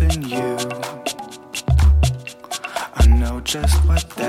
nothing new. I know just what that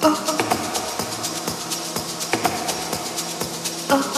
Oh. Oh. oh.